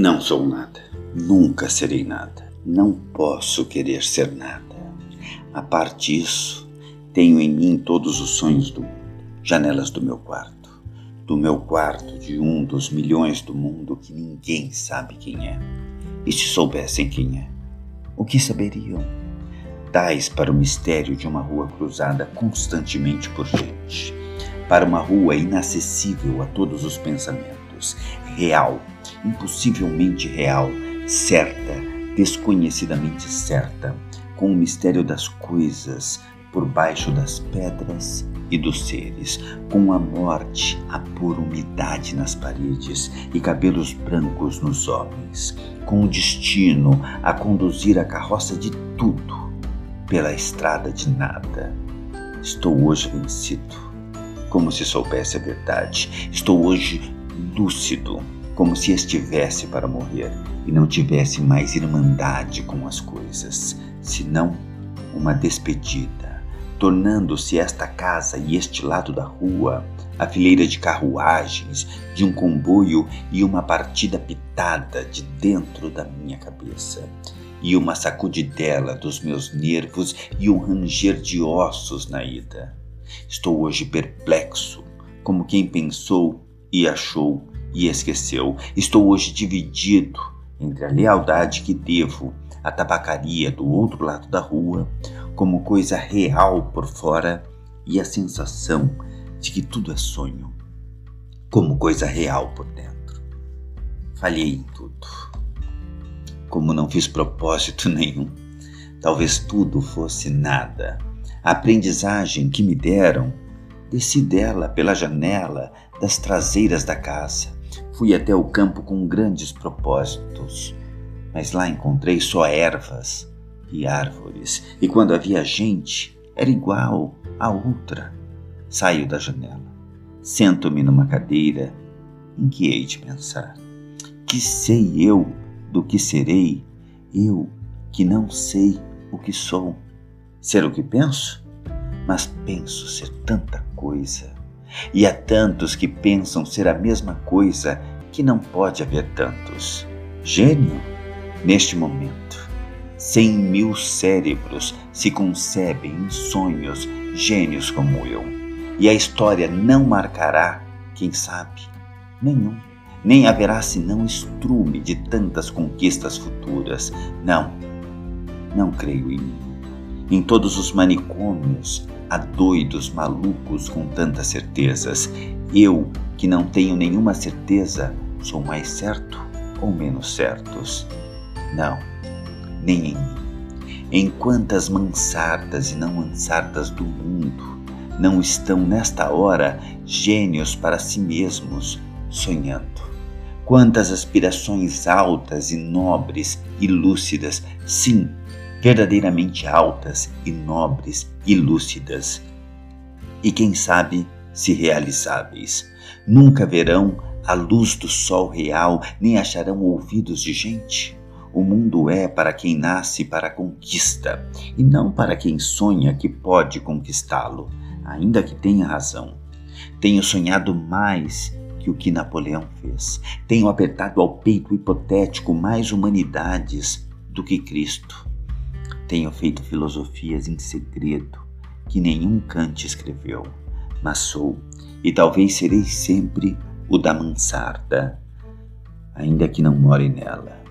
Não sou nada. Nunca serei nada. Não posso querer ser nada. A parte disso, tenho em mim todos os sonhos do mundo, janelas do meu quarto, do meu quarto de um dos milhões do mundo que ninguém sabe quem é. E se soubessem quem é, o que saberiam? Tais para o mistério de uma rua cruzada constantemente por gente, para uma rua inacessível a todos os pensamentos, real, impossivelmente real, certa, desconhecidamente certa, com o mistério das coisas por baixo das pedras e dos seres, com a morte a pôr umidade nas paredes e cabelos brancos nos homens, com o destino a conduzir a carroça de tudo pela estrada de nada. Estou hoje vencido, como se soubesse a verdade. Estou hoje lúcido, como se estivesse para morrer e não tivesse mais irmandade com as coisas, senão uma despedida, tornando-se esta casa e este lado da rua a fileira de carruagens, de um comboio e uma partida pitada de dentro da minha cabeça, e uma sacudidela dos meus nervos e um ranger de ossos na ida. Estou hoje perplexo, como quem pensou e achou e esqueceu. Estou hoje dividido entre a lealdade que devo à tabacaria do outro lado da rua, como coisa real por fora, e a sensação de que tudo é sonho, como coisa real por dentro. Falhei em tudo. Como não fiz propósito nenhum, talvez tudo fosse nada. A aprendizagem que me deram, desci dela pela janela das traseiras da casa Fui até o campo com grandes propósitos, mas lá encontrei só ervas e árvores, e quando havia gente, era igual a outra. Saio da janela, sento-me numa cadeira em que hei de pensar. Que sei eu do que serei, eu que não sei o que sou? Ser o que penso? Mas penso ser tanta coisa e há tantos que pensam ser a mesma coisa que não pode haver tantos. Gênio? Neste momento, cem mil cérebros se concebem em sonhos gênios como eu. E a história não marcará, quem sabe, nenhum. Nem haverá senão estrume de tantas conquistas futuras. Não, não creio em mim. Em todos os manicômios Há doidos malucos com tantas certezas. Eu, que não tenho nenhuma certeza, sou mais certo ou menos certos? Não, nem em mim. Em quantas mansardas e não mansardas do mundo não estão nesta hora gênios para si mesmos sonhando? Quantas aspirações altas e nobres e lúcidas, sim, verdadeiramente altas e nobres e lúcidas, e quem sabe se realizáveis. Nunca verão a luz do sol real, nem acharão ouvidos de gente. O mundo é para quem nasce para a conquista, e não para quem sonha que pode conquistá-lo, ainda que tenha razão. Tenho sonhado mais que o que Napoleão fez. Tenho apertado ao peito hipotético mais humanidades do que Cristo. Tenho feito filosofias em segredo que nenhum Kant escreveu, mas sou e talvez serei sempre o da mansarda, ainda que não more nela.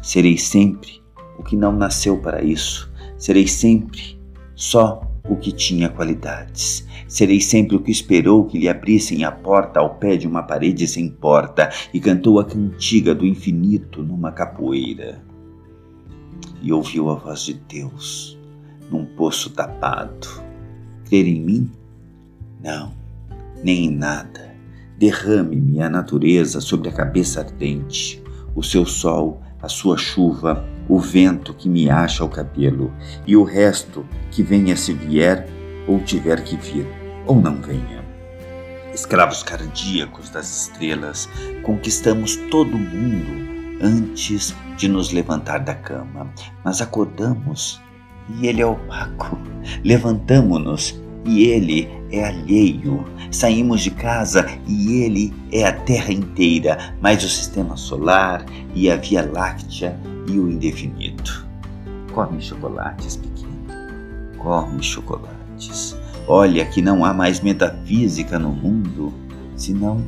Serei sempre o que não nasceu para isso. Serei sempre só o que tinha qualidades. Serei sempre o que esperou que lhe abrissem a porta ao pé de uma parede sem porta e cantou a cantiga do infinito numa capoeira e ouviu a voz de Deus num poço tapado. Crer em mim? Não, nem em nada. Derrame-me a natureza sobre a cabeça ardente, o seu sol, a sua chuva, o vento que me acha o cabelo, e o resto que venha se vier ou tiver que vir, ou não venha. Escravos cardíacos das estrelas, conquistamos todo o mundo antes de nos levantar da cama, mas acordamos e ele é opaco. Levantamo-nos e ele é alheio. Saímos de casa e ele é a Terra inteira, mais o sistema solar e a Via Láctea e o indefinido. Come chocolates, pequeno. Come chocolates. Olha que não há mais metafísica no mundo senão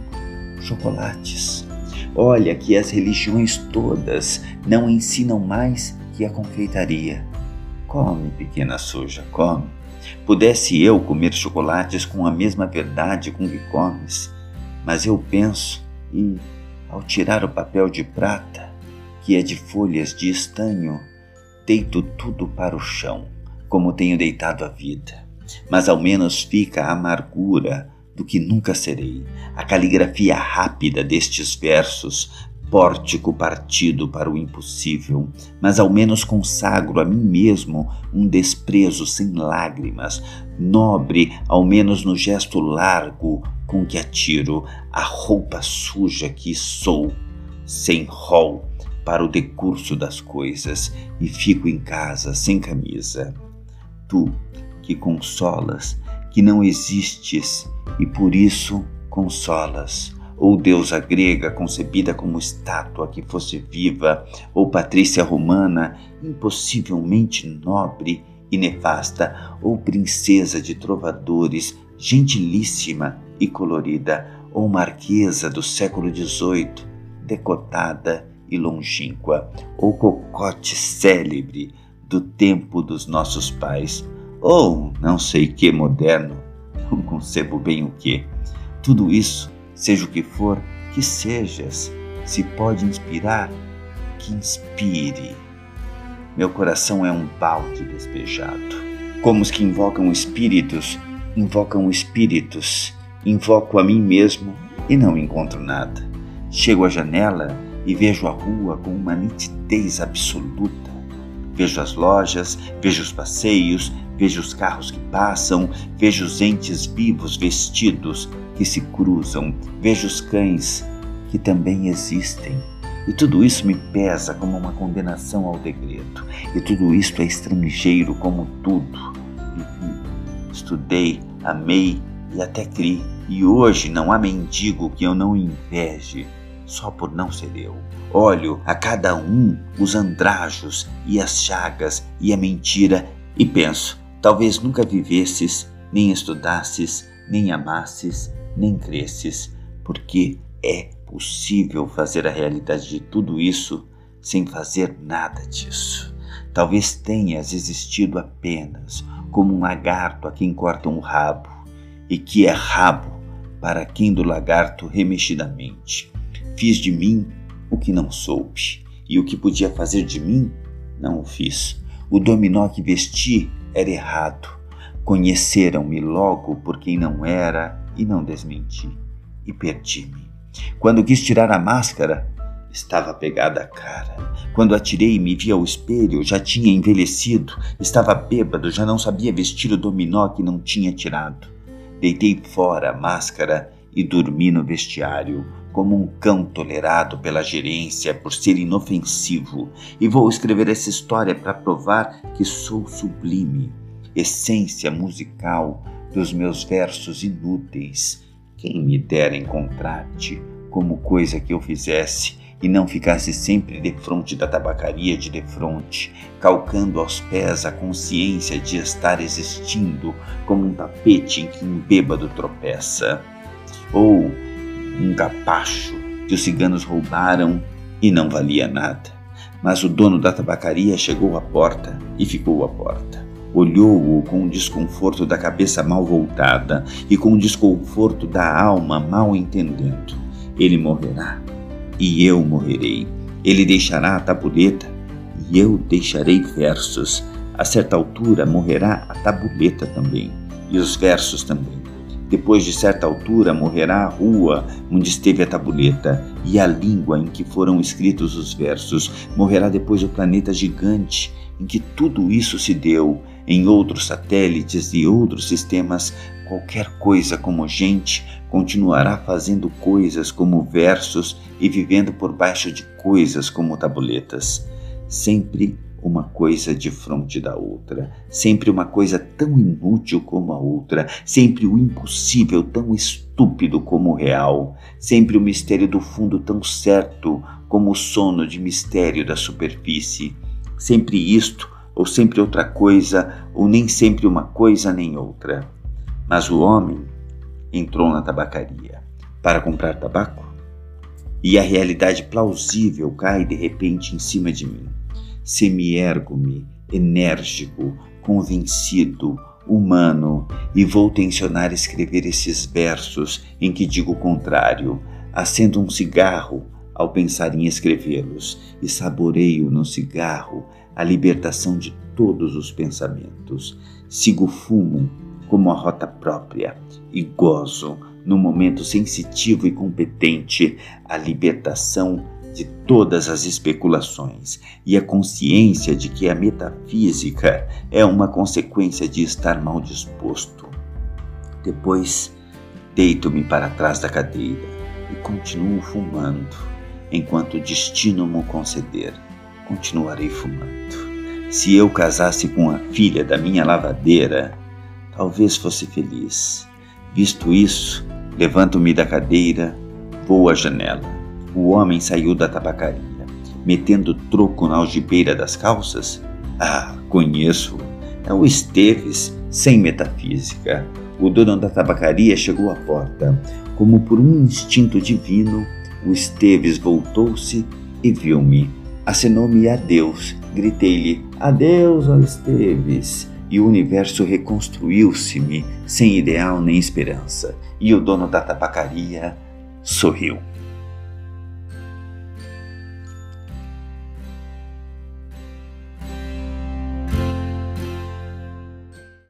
chocolates. Olha que as religiões todas não ensinam mais que a confeitaria. Come, pequena suja, come. Pudesse eu comer chocolates com a mesma verdade com que comes, mas eu penso e, ao tirar o papel de prata, que é de folhas de estanho, deito tudo para o chão, como tenho deitado a vida. Mas ao menos fica a amargura do que nunca serei, a caligrafia rápida destes versos, pórtico partido para o impossível, mas ao menos consagro a mim mesmo um desprezo sem lágrimas, nobre ao menos no gesto largo com que atiro a roupa suja que sou, sem rol para o decurso das coisas e fico em casa sem camisa. Tu que consolas, que não existes e por isso consolas. Ou deusa grega concebida como estátua que fosse viva, ou patrícia romana impossivelmente nobre e nefasta, ou princesa de trovadores gentilíssima e colorida, ou marquesa do século XVIII, decotada e longínqua, ou cocote célebre do tempo dos nossos pais, ou não sei que moderno, não concebo bem o que. Tudo isso Seja o que for, que sejas, se pode inspirar, que inspire. Meu coração é um balde despejado. Como os que invocam espíritos, invocam espíritos, invoco a mim mesmo e não encontro nada. Chego à janela e vejo a rua com uma nitidez absoluta. Vejo as lojas, vejo os passeios, vejo os carros que passam, vejo os entes vivos vestidos, que se cruzam, vejo os cães que também existem. E tudo isso me pesa como uma condenação ao degredo. E tudo isto é estrangeiro como tudo. Vivi, estudei, amei e até criei. E hoje não há mendigo que eu não inveje, só por não ser eu. Olho a cada um os andrajos e as chagas e a mentira e penso: talvez nunca vivesses, nem estudasses, nem amasses, nem cresces, porque é possível fazer a realidade de tudo isso sem fazer nada disso. Talvez tenhas existido apenas como um lagarto a quem cortam o rabo, e que é rabo para quem do lagarto remexidamente. Fiz de mim o que não soube, e o que podia fazer de mim, não o fiz. O dominó que vesti era errado. Conheceram-me logo por quem não era e não desmenti, e perdi-me. Quando quis tirar a máscara, estava pegada a cara. Quando atirei e me vi ao espelho, já tinha envelhecido, estava bêbado, já não sabia vestir o dominó que não tinha tirado. Deitei fora a máscara e dormi no vestiário, como um cão tolerado pela gerência por ser inofensivo, e vou escrever essa história para provar que sou sublime, essência musical dos meus versos inúteis. Quem me dera encontrar-te como coisa que eu fizesse e não ficasse sempre defronte da tabacaria de defronte, calcando aos pés a consciência de estar existindo como um tapete em que um bêbado tropeça, ou um capacho que os ciganos roubaram e não valia nada. Mas o dono da tabacaria chegou à porta e ficou à porta olhou-o com o desconforto da cabeça mal voltada e com o desconforto da alma mal entendendo. Ele morrerá e eu morrerei. Ele deixará a tabuleta e eu deixarei versos. A certa altura morrerá a tabuleta também e os versos também. Depois de certa altura morrerá a rua onde esteve a tabuleta e a língua em que foram escritos os versos. Morrerá depois o planeta gigante em que tudo isso se deu em outros satélites e outros sistemas, qualquer coisa como gente continuará fazendo coisas como versos e vivendo por baixo de coisas como tabuletas. Sempre uma coisa de fronte da outra, sempre uma coisa tão inútil como a outra, sempre o impossível tão estúpido como o real, sempre o mistério do fundo tão certo como o sono de mistério da superfície, sempre isto ou sempre outra coisa, ou nem sempre uma coisa nem outra. Mas o homem entrou na tabacaria para comprar tabaco e a realidade plausível cai de repente em cima de mim. Semi-ergo-me, enérgico, convencido, humano, e vou tensionar escrever esses versos em que digo o contrário. Acendo um cigarro ao pensar em escrevê-los e saboreio no cigarro a libertação de todos os pensamentos. Sigo o fumo como a rota própria e gozo, no momento sensitivo e competente, a libertação de todas as especulações e a consciência de que a metafísica é uma consequência de estar mal disposto. Depois, deito-me para trás da cadeira e continuo fumando, enquanto o destino me conceder. Continuarei fumando. Se eu casasse com a filha da minha lavadeira, talvez fosse feliz. Visto isso, levanto-me da cadeira, vou à janela o homem saiu da tabacaria, metendo troco na algibeira das calças? Ah, conheço. É o Esteves, sem metafísica. O dono da tabacaria chegou à porta. Como por um instinto divino, o Esteves voltou-se e viu-me. Acenou-me adeus. Gritei-lhe: Adeus, ó Esteves! E o universo reconstruiu-se-me sem ideal nem esperança. E o dono da tabacaria sorriu.